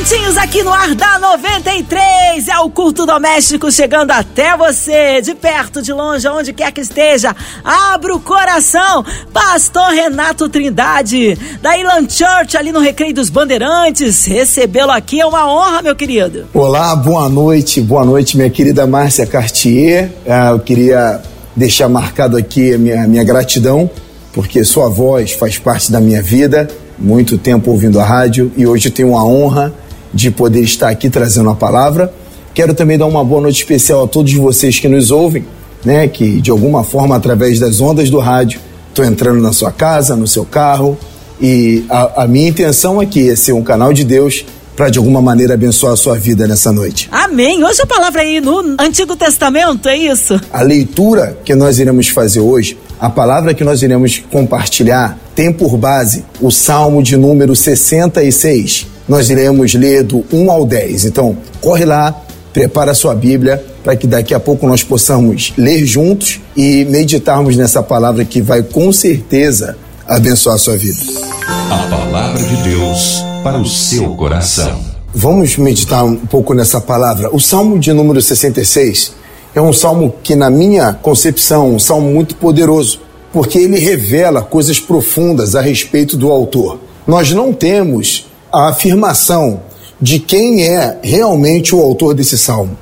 Juntinhos aqui no ar da 93, é o culto doméstico chegando até você, de perto, de longe, onde quer que esteja. Abra o coração, Pastor Renato Trindade, da Ilan Church, ali no Recreio dos Bandeirantes. Recebê-lo aqui é uma honra, meu querido. Olá, boa noite, boa noite, minha querida Márcia Cartier. Ah, eu queria deixar marcado aqui a minha, minha gratidão, porque sua voz faz parte da minha vida muito tempo ouvindo a rádio e hoje tenho a honra de poder estar aqui trazendo a palavra. Quero também dar uma boa noite especial a todos vocês que nos ouvem, né, que de alguma forma através das ondas do rádio estou entrando na sua casa, no seu carro e a, a minha intenção aqui é ser um canal de Deus para de alguma maneira abençoar a sua vida nessa noite. Amém. Hoje a palavra aí no Antigo Testamento, é isso? A leitura que nós iremos fazer hoje, a palavra que nós iremos compartilhar, tem por base o Salmo de número 66. Nós iremos ler do 1 ao 10. Então, corre lá, prepara a sua Bíblia para que daqui a pouco nós possamos ler juntos e meditarmos nessa palavra que vai com certeza abençoar a sua vida. A palavra de Deus para o seu coração. Vamos meditar um pouco nessa palavra. O Salmo de número 66 é um salmo que, na minha concepção, um salmo muito poderoso, porque ele revela coisas profundas a respeito do autor. Nós não temos a afirmação de quem é realmente o autor desse salmo,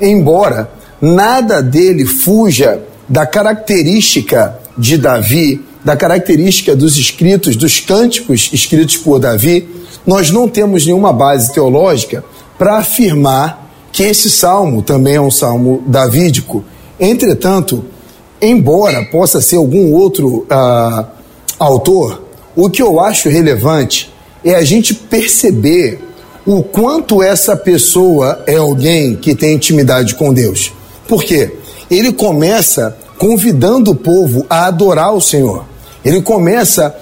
embora nada dele fuja da característica de Davi, da característica dos escritos, dos cânticos escritos por Davi, nós não temos nenhuma base teológica para afirmar que esse salmo também é um salmo davídico. Entretanto, embora possa ser algum outro uh, autor, o que eu acho relevante é a gente perceber o quanto essa pessoa é alguém que tem intimidade com Deus. Por quê? Ele começa convidando o povo a adorar o Senhor. Ele começa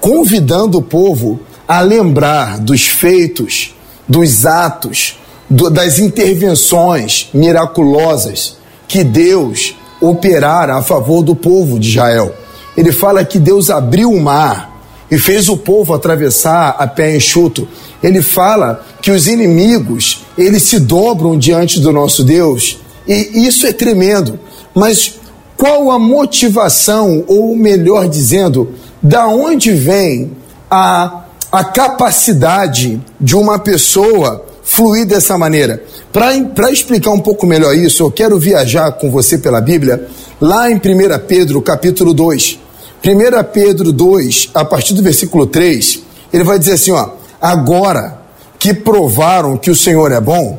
convidando o povo a lembrar dos feitos, dos atos, do, das intervenções miraculosas que Deus operara a favor do povo de Israel. Ele fala que Deus abriu o mar e fez o povo atravessar a pé enxuto. Ele fala que os inimigos, eles se dobram diante do nosso Deus. E isso é tremendo. Mas qual a motivação, ou melhor dizendo, da onde vem a a capacidade de uma pessoa fluir dessa maneira. Para explicar um pouco melhor isso, eu quero viajar com você pela Bíblia, lá em 1 Pedro, capítulo 2. 1 Pedro 2, a partir do versículo 3, ele vai dizer assim: ó, agora que provaram que o Senhor é bom,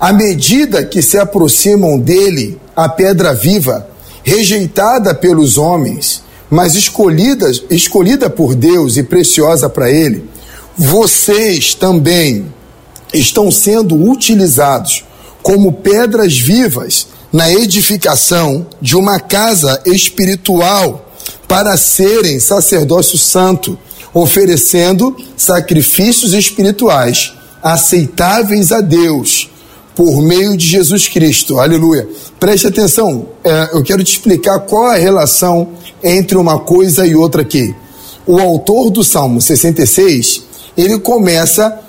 à medida que se aproximam dele, a pedra viva, rejeitada pelos homens, mas escolhida, escolhida por Deus e preciosa para Ele, vocês também estão sendo utilizados como pedras vivas na edificação de uma casa espiritual para serem sacerdócio santo, oferecendo sacrifícios espirituais aceitáveis a Deus por meio de Jesus Cristo. Aleluia. Preste atenção, é, eu quero te explicar qual a relação entre uma coisa e outra aqui. O autor do Salmo 66, ele começa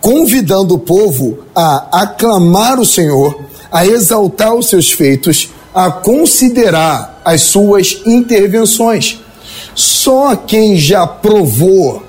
convidando o povo a aclamar o Senhor, a exaltar os seus feitos, a considerar as suas intervenções. Só quem já provou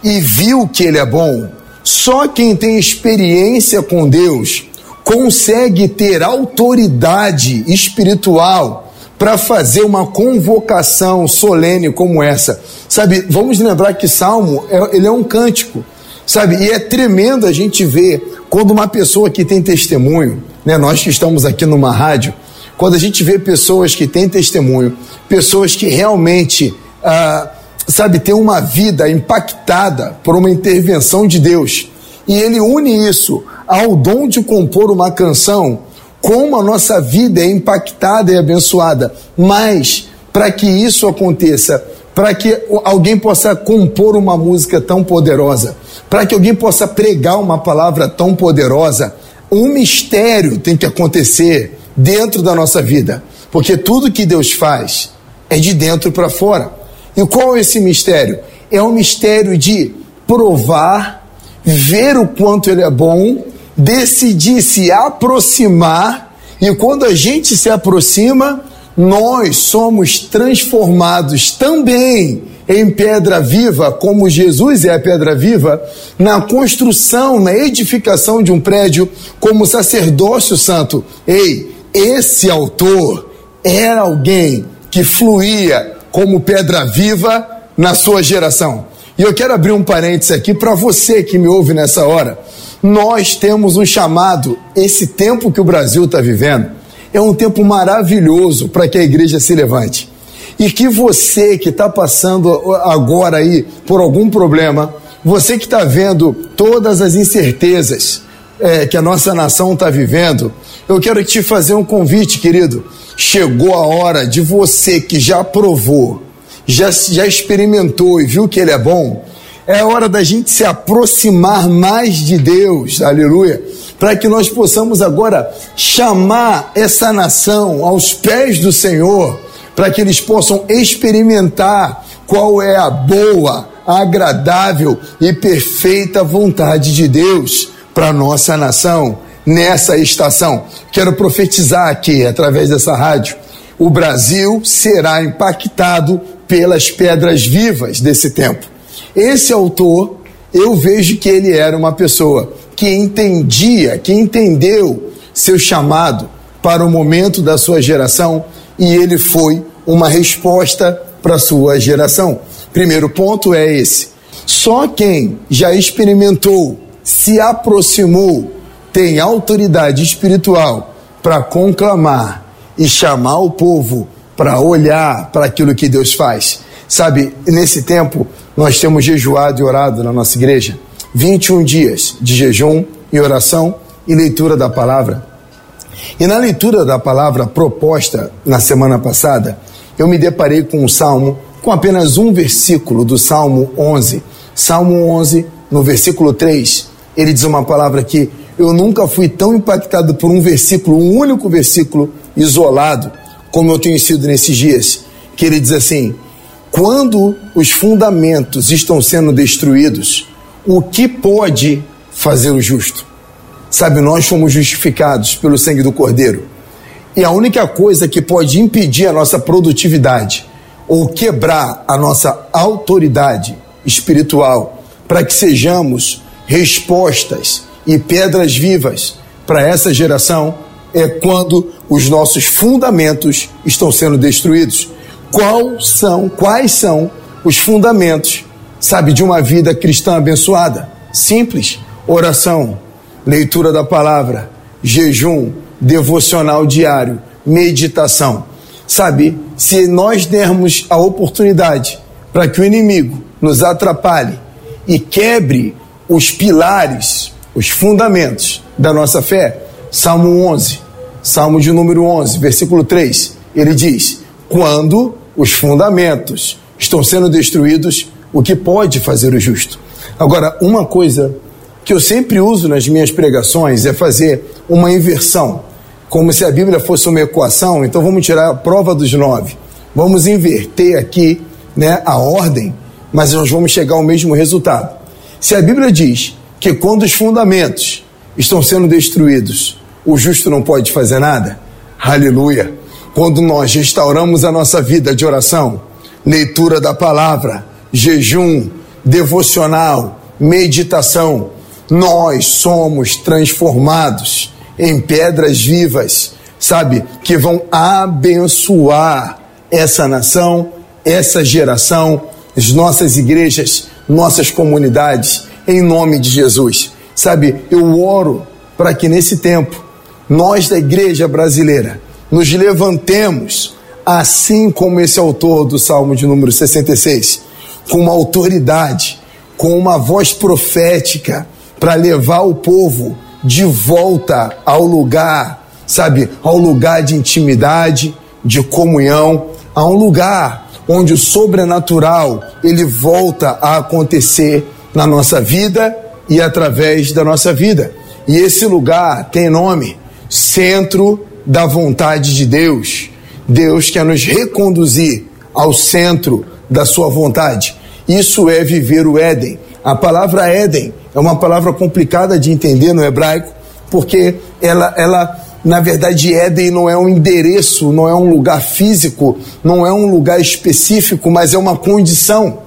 e viu que ele é bom, só quem tem experiência com Deus, consegue ter autoridade espiritual para fazer uma convocação solene como essa. Sabe, vamos lembrar que Salmo, é, ele é um cântico, sabe? E é tremendo a gente ver quando uma pessoa que tem testemunho, né? Nós que estamos aqui numa rádio, quando a gente vê pessoas que têm testemunho, pessoas que realmente, ah, sabe, têm uma vida impactada por uma intervenção de Deus, e ele une isso ao dom de compor uma canção, como a nossa vida é impactada e abençoada. Mas, para que isso aconteça, para que alguém possa compor uma música tão poderosa, para que alguém possa pregar uma palavra tão poderosa, um mistério tem que acontecer dentro da nossa vida, porque tudo que Deus faz é de dentro para fora. E qual é esse mistério? É um mistério de provar, ver o quanto ele é bom, decidir se aproximar, e quando a gente se aproxima, nós somos transformados também em pedra viva, como Jesus é a pedra viva, na construção, na edificação de um prédio, como sacerdócio santo. Ei, esse autor era alguém que fluía como pedra viva na sua geração. E eu quero abrir um parênteses aqui para você que me ouve nessa hora. Nós temos um chamado, esse tempo que o Brasil está vivendo, é um tempo maravilhoso para que a igreja se levante. E que você que está passando agora aí por algum problema, você que está vendo todas as incertezas é, que a nossa nação está vivendo, eu quero te fazer um convite, querido. Chegou a hora de você que já provou, já, já experimentou e viu que ele é bom, é hora da gente se aproximar mais de Deus, aleluia, para que nós possamos agora chamar essa nação aos pés do Senhor para que eles possam experimentar qual é a boa, agradável e perfeita vontade de Deus para nossa nação nessa estação. Quero profetizar aqui através dessa rádio. O Brasil será impactado pelas pedras vivas desse tempo. Esse autor, eu vejo que ele era uma pessoa que entendia, que entendeu seu chamado para o momento da sua geração e ele foi uma resposta para sua geração. Primeiro ponto é esse. Só quem já experimentou, se aproximou, tem autoridade espiritual para conclamar e chamar o povo para olhar para aquilo que Deus faz. Sabe, nesse tempo nós temos jejuado e orado na nossa igreja 21 dias de jejum e oração e leitura da palavra. E na leitura da palavra proposta na semana passada, eu me deparei com um salmo, com apenas um versículo do Salmo 11. Salmo 11, no versículo 3, ele diz uma palavra que eu nunca fui tão impactado por um versículo, um único versículo isolado, como eu tenho sido nesses dias. Que ele diz assim: quando os fundamentos estão sendo destruídos, o que pode fazer o justo? Sabe, nós fomos justificados pelo sangue do Cordeiro. E a única coisa que pode impedir a nossa produtividade ou quebrar a nossa autoridade espiritual para que sejamos respostas e pedras vivas para essa geração é quando os nossos fundamentos estão sendo destruídos. Quais são, quais são os fundamentos, sabe, de uma vida cristã abençoada? Simples: oração, leitura da palavra, jejum, devocional diário, meditação. Sabe, se nós dermos a oportunidade para que o inimigo nos atrapalhe e quebre os pilares, os fundamentos da nossa fé, Salmo 11, Salmo de número 11, versículo 3, ele diz: Quando os fundamentos estão sendo destruídos, o que pode fazer o justo? Agora, uma coisa que eu sempre uso nas minhas pregações é fazer uma inversão, como se a Bíblia fosse uma equação. Então vamos tirar a prova dos nove, vamos inverter aqui né, a ordem, mas nós vamos chegar ao mesmo resultado. Se a Bíblia diz que quando os fundamentos estão sendo destruídos, o justo não pode fazer nada, aleluia. Quando nós restauramos a nossa vida de oração, leitura da palavra, jejum, devocional, meditação, nós somos transformados em pedras vivas, sabe, que vão abençoar essa nação, essa geração, as nossas igrejas, nossas comunidades, em nome de Jesus. Sabe, eu oro para que nesse tempo nós da igreja brasileira nos levantemos, assim como esse autor do Salmo de número 66, com uma autoridade, com uma voz profética para levar o povo de volta ao lugar, sabe, ao lugar de intimidade, de comunhão, a um lugar onde o sobrenatural ele volta a acontecer na nossa vida e através da nossa vida. E esse lugar tem nome: Centro da Vontade de Deus. Deus quer nos reconduzir ao centro da Sua vontade. Isso é viver o Éden. A palavra Éden é uma palavra complicada de entender no hebraico, porque ela, ela na verdade, Éden não é um endereço, não é um lugar físico, não é um lugar específico, mas é uma condição.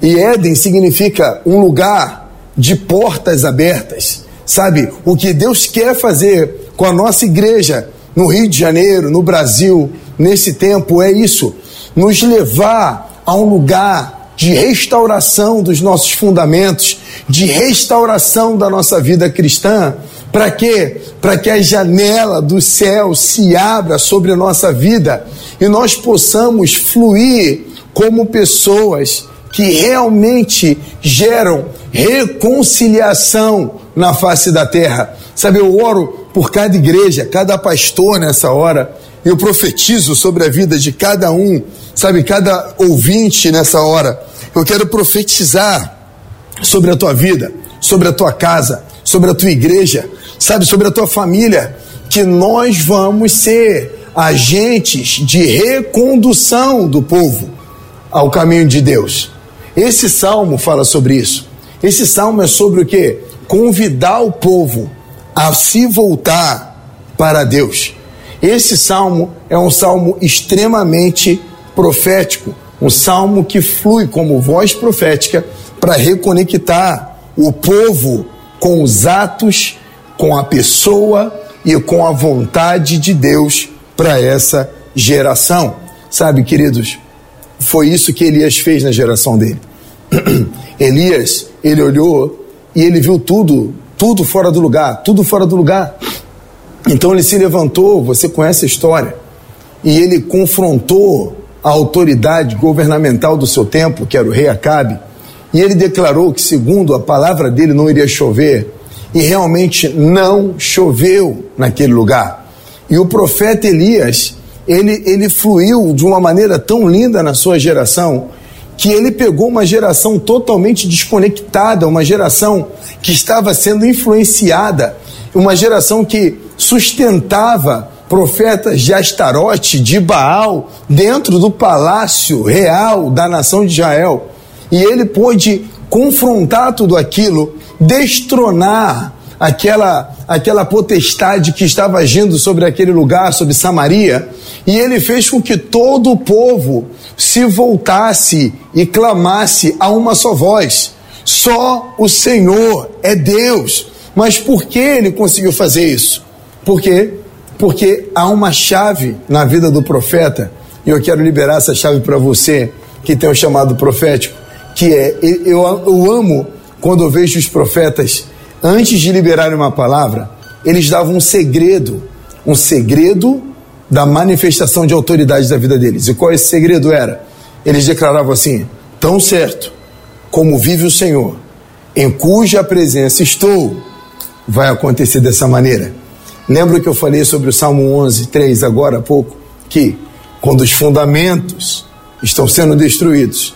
E Éden significa um lugar de portas abertas. Sabe, o que Deus quer fazer com a nossa igreja no Rio de Janeiro, no Brasil, nesse tempo, é isso: nos levar a um lugar de restauração dos nossos fundamentos, de restauração da nossa vida cristã. Para quê? Para que a janela do céu se abra sobre a nossa vida e nós possamos fluir como pessoas que realmente geram reconciliação na face da terra. Sabe, eu oro por cada igreja, cada pastor nessa hora, eu profetizo sobre a vida de cada um, sabe, cada ouvinte nessa hora. Eu quero profetizar sobre a tua vida, sobre a tua casa, sobre a tua igreja, sabe, sobre a tua família, que nós vamos ser agentes de recondução do povo ao caminho de Deus. Esse salmo fala sobre isso. Esse salmo é sobre o que? Convidar o povo a se voltar para Deus. Esse salmo é um salmo extremamente profético, um salmo que flui como voz profética para reconectar o povo com os atos, com a pessoa e com a vontade de Deus para essa geração. Sabe, queridos, foi isso que Elias fez na geração dele. Elias, ele olhou e ele viu tudo, tudo fora do lugar, tudo fora do lugar. Então ele se levantou, você conhece a história, e ele confrontou a autoridade governamental do seu tempo, que era o rei Acabe, e ele declarou que, segundo a palavra dele, não iria chover, e realmente não choveu naquele lugar. E o profeta Elias, ele, ele fluiu de uma maneira tão linda na sua geração, que ele pegou uma geração totalmente desconectada, uma geração que estava sendo influenciada, uma geração que sustentava profetas de Astarote, de Baal, dentro do palácio real da nação de Israel. E ele pôde confrontar tudo aquilo, destronar aquela, aquela potestade que estava agindo sobre aquele lugar, sobre Samaria, e ele fez com que todo o povo se voltasse e clamasse a uma só voz: só o Senhor é Deus. Mas por que ele conseguiu fazer isso? Por quê? Porque há uma chave na vida do profeta, e eu quero liberar essa chave para você que tem o chamado profético, que é eu, eu amo quando eu vejo os profetas antes de liberarem uma palavra, eles davam um segredo, um segredo da manifestação de autoridade da vida deles. E qual esse segredo era? Eles declaravam assim: tão certo como vive o Senhor, em cuja presença estou, vai acontecer dessa maneira. Lembra que eu falei sobre o Salmo 11, 3 agora há pouco? Que quando os fundamentos estão sendo destruídos,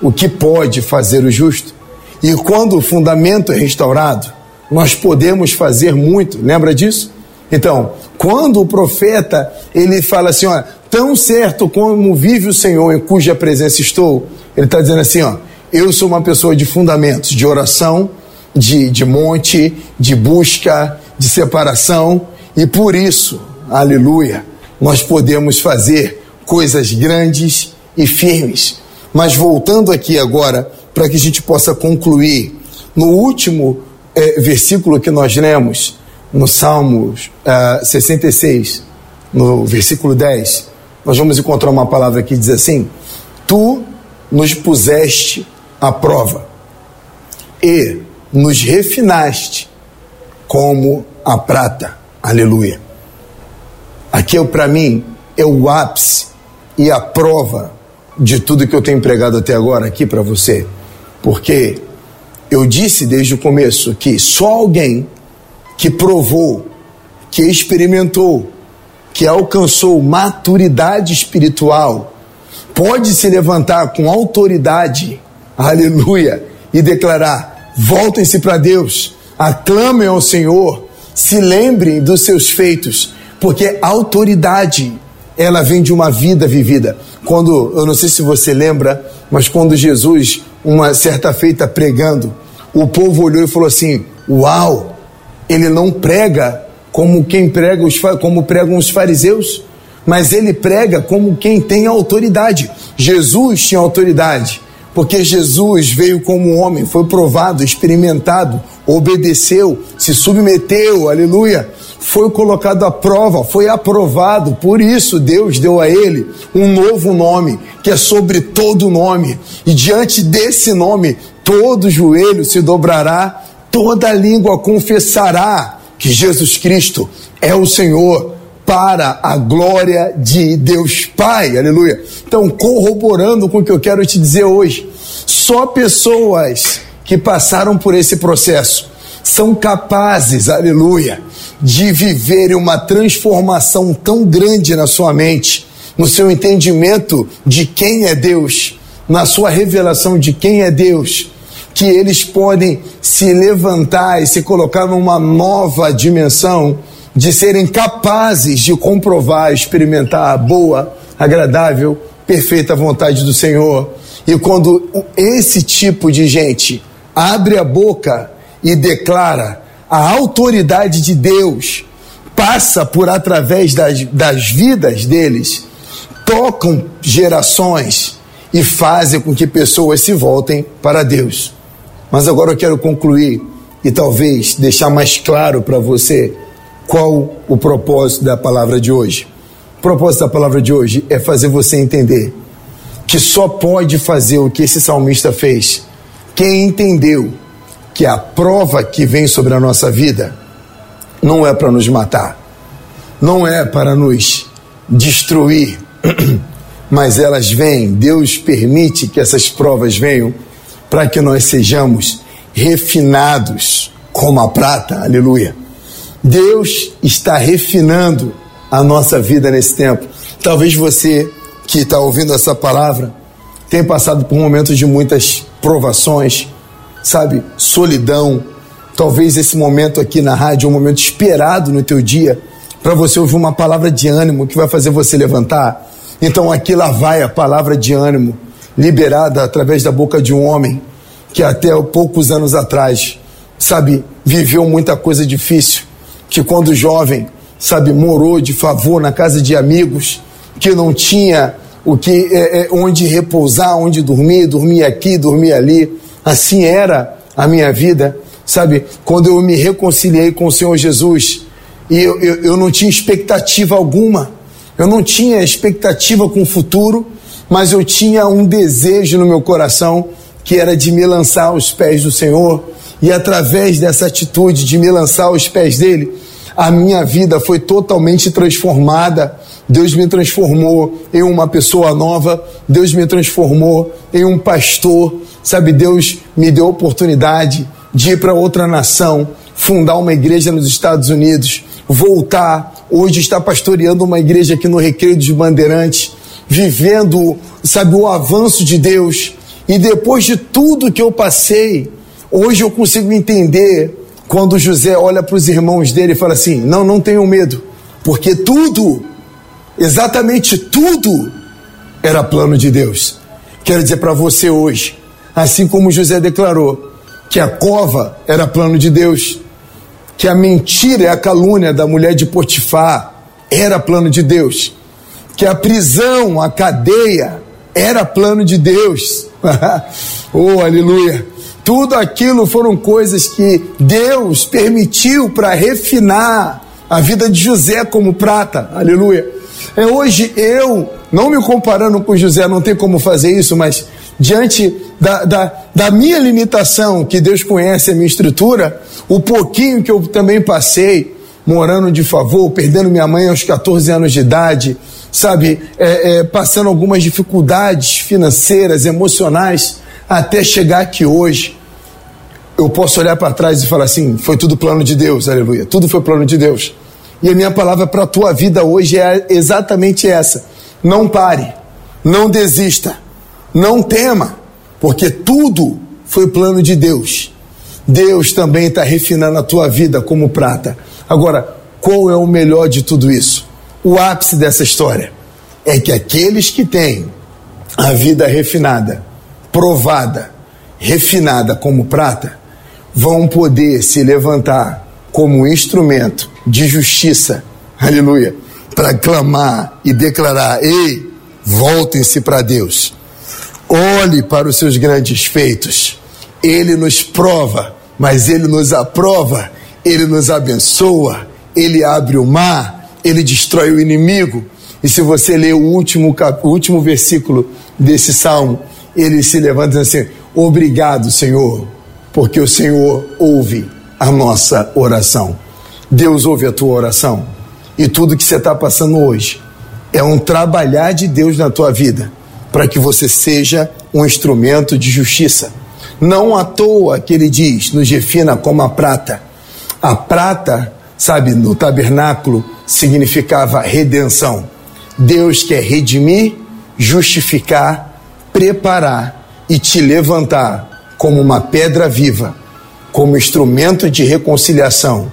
o que pode fazer o justo? E quando o fundamento é restaurado, nós podemos fazer muito. Lembra disso? Então, quando o profeta ele fala assim, ó, tão certo como vive o Senhor em cuja presença estou, ele está dizendo assim, ó, eu sou uma pessoa de fundamentos, de oração, de, de monte, de busca, de separação, e por isso, aleluia, nós podemos fazer coisas grandes e firmes. Mas voltando aqui agora, para que a gente possa concluir, no último é, versículo que nós lemos, no Salmos uh, 66, no versículo 10, nós vamos encontrar uma palavra que diz assim: Tu nos puseste à prova e nos refinaste como a prata. Aleluia. Aqui é para mim é o ápice e a prova de tudo que eu tenho pregado até agora aqui para você. Porque eu disse desde o começo que só alguém que provou, que experimentou, que alcançou maturidade espiritual, pode se levantar com autoridade, aleluia, e declarar: voltem-se para Deus, aclamem ao Senhor, se lembrem dos seus feitos, porque autoridade ela vem de uma vida vivida. Quando, eu não sei se você lembra, mas quando Jesus, uma certa feita pregando, o povo olhou e falou assim: Uau, ele não prega como quem prega os, como pregam os fariseus, mas ele prega como quem tem autoridade. Jesus tinha autoridade, porque Jesus veio como homem, foi provado, experimentado, obedeceu, se submeteu, aleluia, foi colocado à prova, foi aprovado, por isso Deus deu a ele um novo nome, que é sobre todo nome, e diante desse nome, todo joelho se dobrará, toda língua confessará que Jesus Cristo é o Senhor para a glória de Deus Pai, aleluia. Então, corroborando com o que eu quero te dizer hoje, só pessoas que passaram por esse processo são capazes, aleluia, de viverem uma transformação tão grande na sua mente, no seu entendimento de quem é Deus, na sua revelação de quem é Deus, que eles podem se levantar e se colocar numa nova dimensão de serem capazes de comprovar, experimentar a boa, agradável, perfeita vontade do Senhor. E quando esse tipo de gente abre a boca e declara a autoridade de Deus, passa por através das, das vidas deles, tocam gerações e fazem com que pessoas se voltem para Deus. Mas agora eu quero concluir e talvez deixar mais claro para você qual o propósito da palavra de hoje? O propósito da palavra de hoje é fazer você entender que só pode fazer o que esse salmista fez quem entendeu que a prova que vem sobre a nossa vida não é para nos matar, não é para nos destruir, mas elas vêm, Deus permite que essas provas venham para que nós sejamos refinados como a prata, aleluia Deus está refinando a nossa vida nesse tempo. Talvez você que está ouvindo essa palavra tenha passado por momentos de muitas provações, sabe, solidão. Talvez esse momento aqui na rádio é um momento esperado no teu dia para você ouvir uma palavra de ânimo que vai fazer você levantar. Então aqui lá vai a palavra de ânimo liberada através da boca de um homem que até poucos anos atrás, sabe, viveu muita coisa difícil que quando jovem, sabe, morou de favor na casa de amigos, que não tinha o que é, é, onde repousar, onde dormir, dormir aqui, dormir ali. Assim era a minha vida, sabe? Quando eu me reconciliei com o Senhor Jesus e eu, eu, eu não tinha expectativa alguma, eu não tinha expectativa com o futuro, mas eu tinha um desejo no meu coração que era de me lançar aos pés do Senhor e através dessa atitude de me lançar aos pés dele, a minha vida foi totalmente transformada. Deus me transformou em uma pessoa nova, Deus me transformou em um pastor, sabe? Deus me deu a oportunidade de ir para outra nação, fundar uma igreja nos Estados Unidos, voltar, hoje está pastoreando uma igreja aqui no Recreio dos Bandeirantes, vivendo, sabe, o avanço de Deus. E depois de tudo que eu passei, Hoje eu consigo entender quando José olha para os irmãos dele e fala assim: Não, não tenham medo, porque tudo, exatamente tudo, era plano de Deus. Quero dizer para você hoje, assim como José declarou que a cova era plano de Deus, que a mentira e a calúnia da mulher de Potifar era plano de Deus, que a prisão, a cadeia era plano de Deus. oh, aleluia! Tudo aquilo foram coisas que Deus permitiu para refinar a vida de José como prata. Aleluia. É hoje eu, não me comparando com José, não tem como fazer isso, mas diante da, da, da minha limitação, que Deus conhece a minha estrutura, o pouquinho que eu também passei, morando de favor, perdendo minha mãe aos 14 anos de idade, sabe, é, é, passando algumas dificuldades financeiras, emocionais, até chegar aqui hoje eu posso olhar para trás e falar assim: foi tudo plano de Deus, aleluia. Tudo foi plano de Deus. E a minha palavra para a tua vida hoje é exatamente essa: não pare, não desista, não tema, porque tudo foi plano de Deus. Deus também está refinando a tua vida como prata. Agora, qual é o melhor de tudo isso? O ápice dessa história é que aqueles que têm a vida refinada, provada, refinada como prata, vão poder se levantar como instrumento de justiça, aleluia, para clamar e declarar: ei, voltem-se para Deus, olhe para os seus grandes feitos. Ele nos prova, mas ele nos aprova, ele nos abençoa, ele abre o mar, ele destrói o inimigo. E se você ler o último, o último versículo desse salmo, ele se levanta assim: Obrigado, Senhor, porque o Senhor ouve a nossa oração. Deus ouve a tua oração. E tudo que você está passando hoje é um trabalhar de Deus na tua vida, para que você seja um instrumento de justiça. Não à toa que ele diz, nos refina como a prata. A prata, sabe, no tabernáculo significava redenção. Deus quer redimir, justificar, preparar e te levantar como uma pedra viva, como instrumento de reconciliação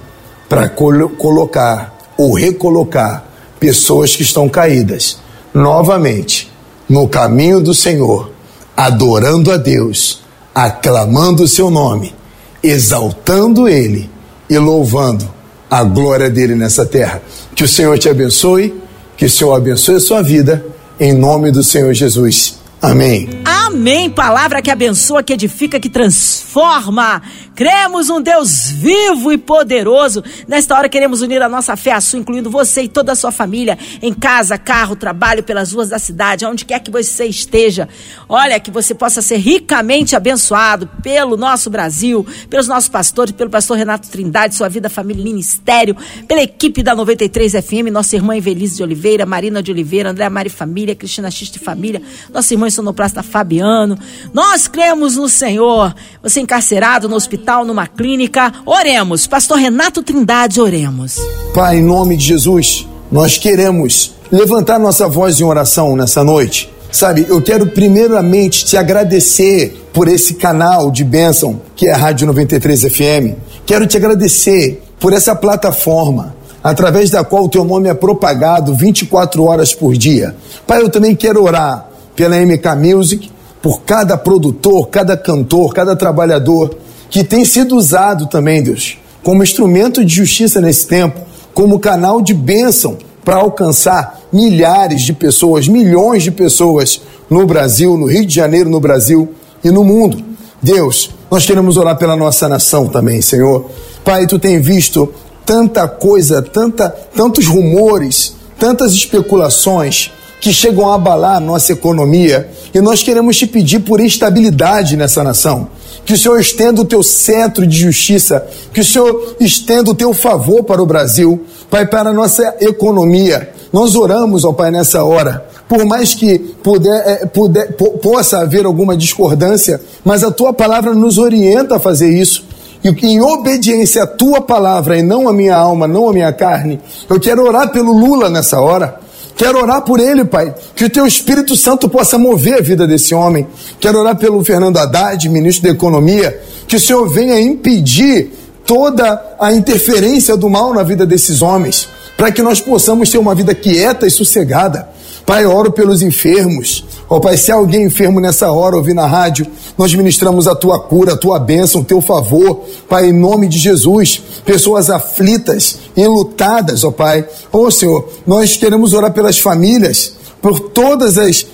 para colo colocar ou recolocar pessoas que estão caídas novamente no caminho do Senhor, adorando a Deus, aclamando o seu nome, exaltando ele e louvando a glória dele nessa terra. Que o Senhor te abençoe, que o Senhor abençoe a sua vida, em nome do Senhor Jesus. Amém. Amém. Palavra que abençoa, que edifica, que transforma. Cremos um Deus vivo e poderoso. Nesta hora queremos unir a nossa fé à sua, incluindo você e toda a sua família, em casa, carro, trabalho, pelas ruas da cidade, onde quer que você esteja. Olha, que você possa ser ricamente abençoado pelo nosso Brasil, pelos nossos pastores, pelo pastor Renato Trindade, sua vida, família e ministério, pela equipe da 93 FM, nossa irmã Evelise de Oliveira, Marina de Oliveira, André Mari Família, Cristina Xiste Família, nossa irmã sonoplasta Fabiano. Nós cremos no Senhor. Você encarcerado no hospital, numa clínica, oremos. Pastor Renato Trindade, oremos. Pai, em nome de Jesus, nós queremos levantar nossa voz em oração nessa noite. Sabe, eu quero primeiramente te agradecer por esse canal de bênção que é a Rádio 93 FM. Quero te agradecer por essa plataforma através da qual o teu nome é propagado 24 horas por dia. Pai, eu também quero orar pela MK Music, por cada produtor, cada cantor, cada trabalhador que tem sido usado também, Deus, como instrumento de justiça nesse tempo, como canal de bênção para alcançar milhares de pessoas, milhões de pessoas no Brasil, no Rio de Janeiro, no Brasil e no mundo. Deus, nós queremos orar pela nossa nação também, Senhor. Pai, tu tem visto tanta coisa, tanta, tantos rumores, tantas especulações que chegam a abalar a nossa economia. E nós queremos te pedir por estabilidade nessa nação. Que o Senhor estenda o teu centro de justiça, que o Senhor estenda o teu favor para o Brasil, Pai, para a nossa economia. Nós oramos, ó Pai, nessa hora. Por mais que puder, é, puder, possa haver alguma discordância, mas a tua palavra nos orienta a fazer isso. E em obediência à tua palavra e não à minha alma, não à minha carne, eu quero orar pelo Lula nessa hora. Quero orar por ele, Pai, que o teu Espírito Santo possa mover a vida desse homem. Quero orar pelo Fernando Haddad, ministro da Economia, que o Senhor venha impedir toda a interferência do mal na vida desses homens, para que nós possamos ter uma vida quieta e sossegada. Pai, oro pelos enfermos. Ó oh, Pai, se alguém enfermo nessa hora ouvir na rádio, nós ministramos a tua cura, a tua bênção, o teu favor. Pai, em nome de Jesus, pessoas aflitas, enlutadas, ó oh, Pai. Oh, Senhor, nós queremos orar pelas famílias por todas as.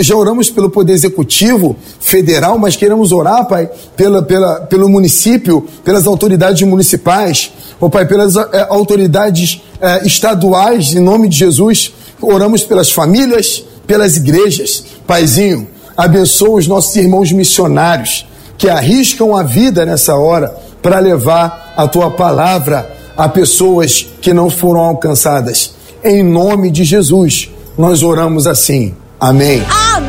Já oramos pelo Poder Executivo Federal, mas queremos orar, Pai, pela, pela, pelo município, pelas autoridades municipais, ó Pai, pelas é, autoridades é, estaduais, em nome de Jesus. Oramos pelas famílias, pelas igrejas. Paizinho, abençoa os nossos irmãos missionários que arriscam a vida nessa hora para levar a tua palavra a pessoas que não foram alcançadas. Em nome de Jesus, nós oramos assim. Amém. Amém.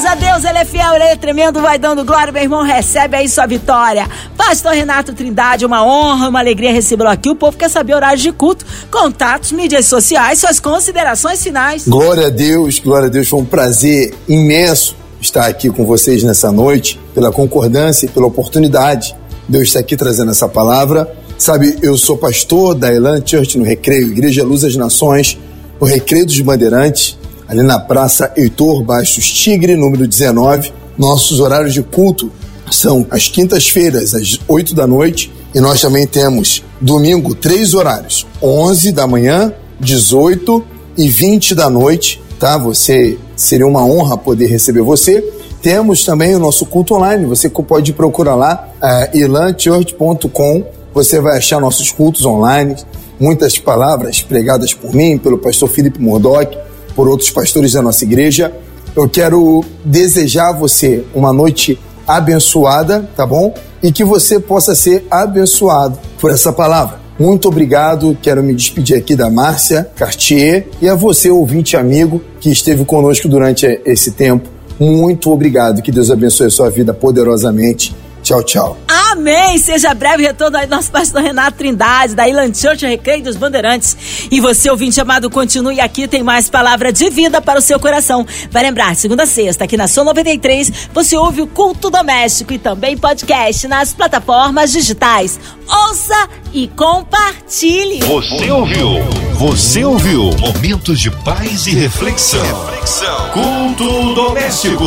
Glórias a Deus. Ele é fiel, ele é tremendo. Vai dando glória, meu irmão. Recebe aí sua vitória. Pastor Renato Trindade, uma honra, uma alegria recebê-lo aqui. O povo quer saber horários de culto, contatos, mídias sociais, suas considerações finais. Glória a Deus, glória a Deus. Foi um prazer imenso estar aqui com vocês nessa noite, pela concordância e pela oportunidade. Deus está aqui trazendo essa palavra. Sabe, eu sou pastor da Elan Church no Recreio, Igreja Luz das Nações, o Recreio dos Bandeirantes, ali na Praça Heitor Bastos Tigre, número 19. Nossos horários de culto são às quintas-feiras, às 8 da noite, e nós também temos domingo três horários: 11 da manhã, 18 e 20 da noite, tá? Você seria uma honra poder receber você. Temos também o nosso culto online, você pode procurar lá, uh, ilanchurch.com, você vai achar nossos cultos online, muitas palavras pregadas por mim, pelo pastor Felipe Murdoch, por outros pastores da nossa igreja. Eu quero desejar a você uma noite abençoada, tá bom? E que você possa ser abençoado por essa palavra. Muito obrigado, quero me despedir aqui da Márcia Cartier e a você, ouvinte amigo, que esteve conosco durante esse tempo. Muito obrigado, que Deus abençoe a sua vida poderosamente. Tchau, tchau. Amém! Seja breve retorno aí nosso pastor Renato Trindade, da Ilan Church Recreio dos Bandeirantes. E você, ouvinte amado, continue aqui, tem mais palavra de vida para o seu coração. Vai lembrar, segunda a sexta, aqui na Som 93, você ouve o Culto Doméstico e também podcast nas plataformas digitais. Ouça e compartilhe. Você ouviu? Você ouviu? Momentos de paz e reflexão. reflexão. Culto doméstico.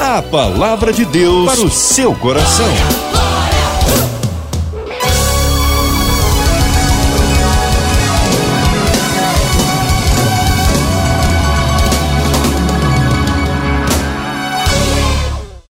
A palavra de Deus para o seu coração. Oh.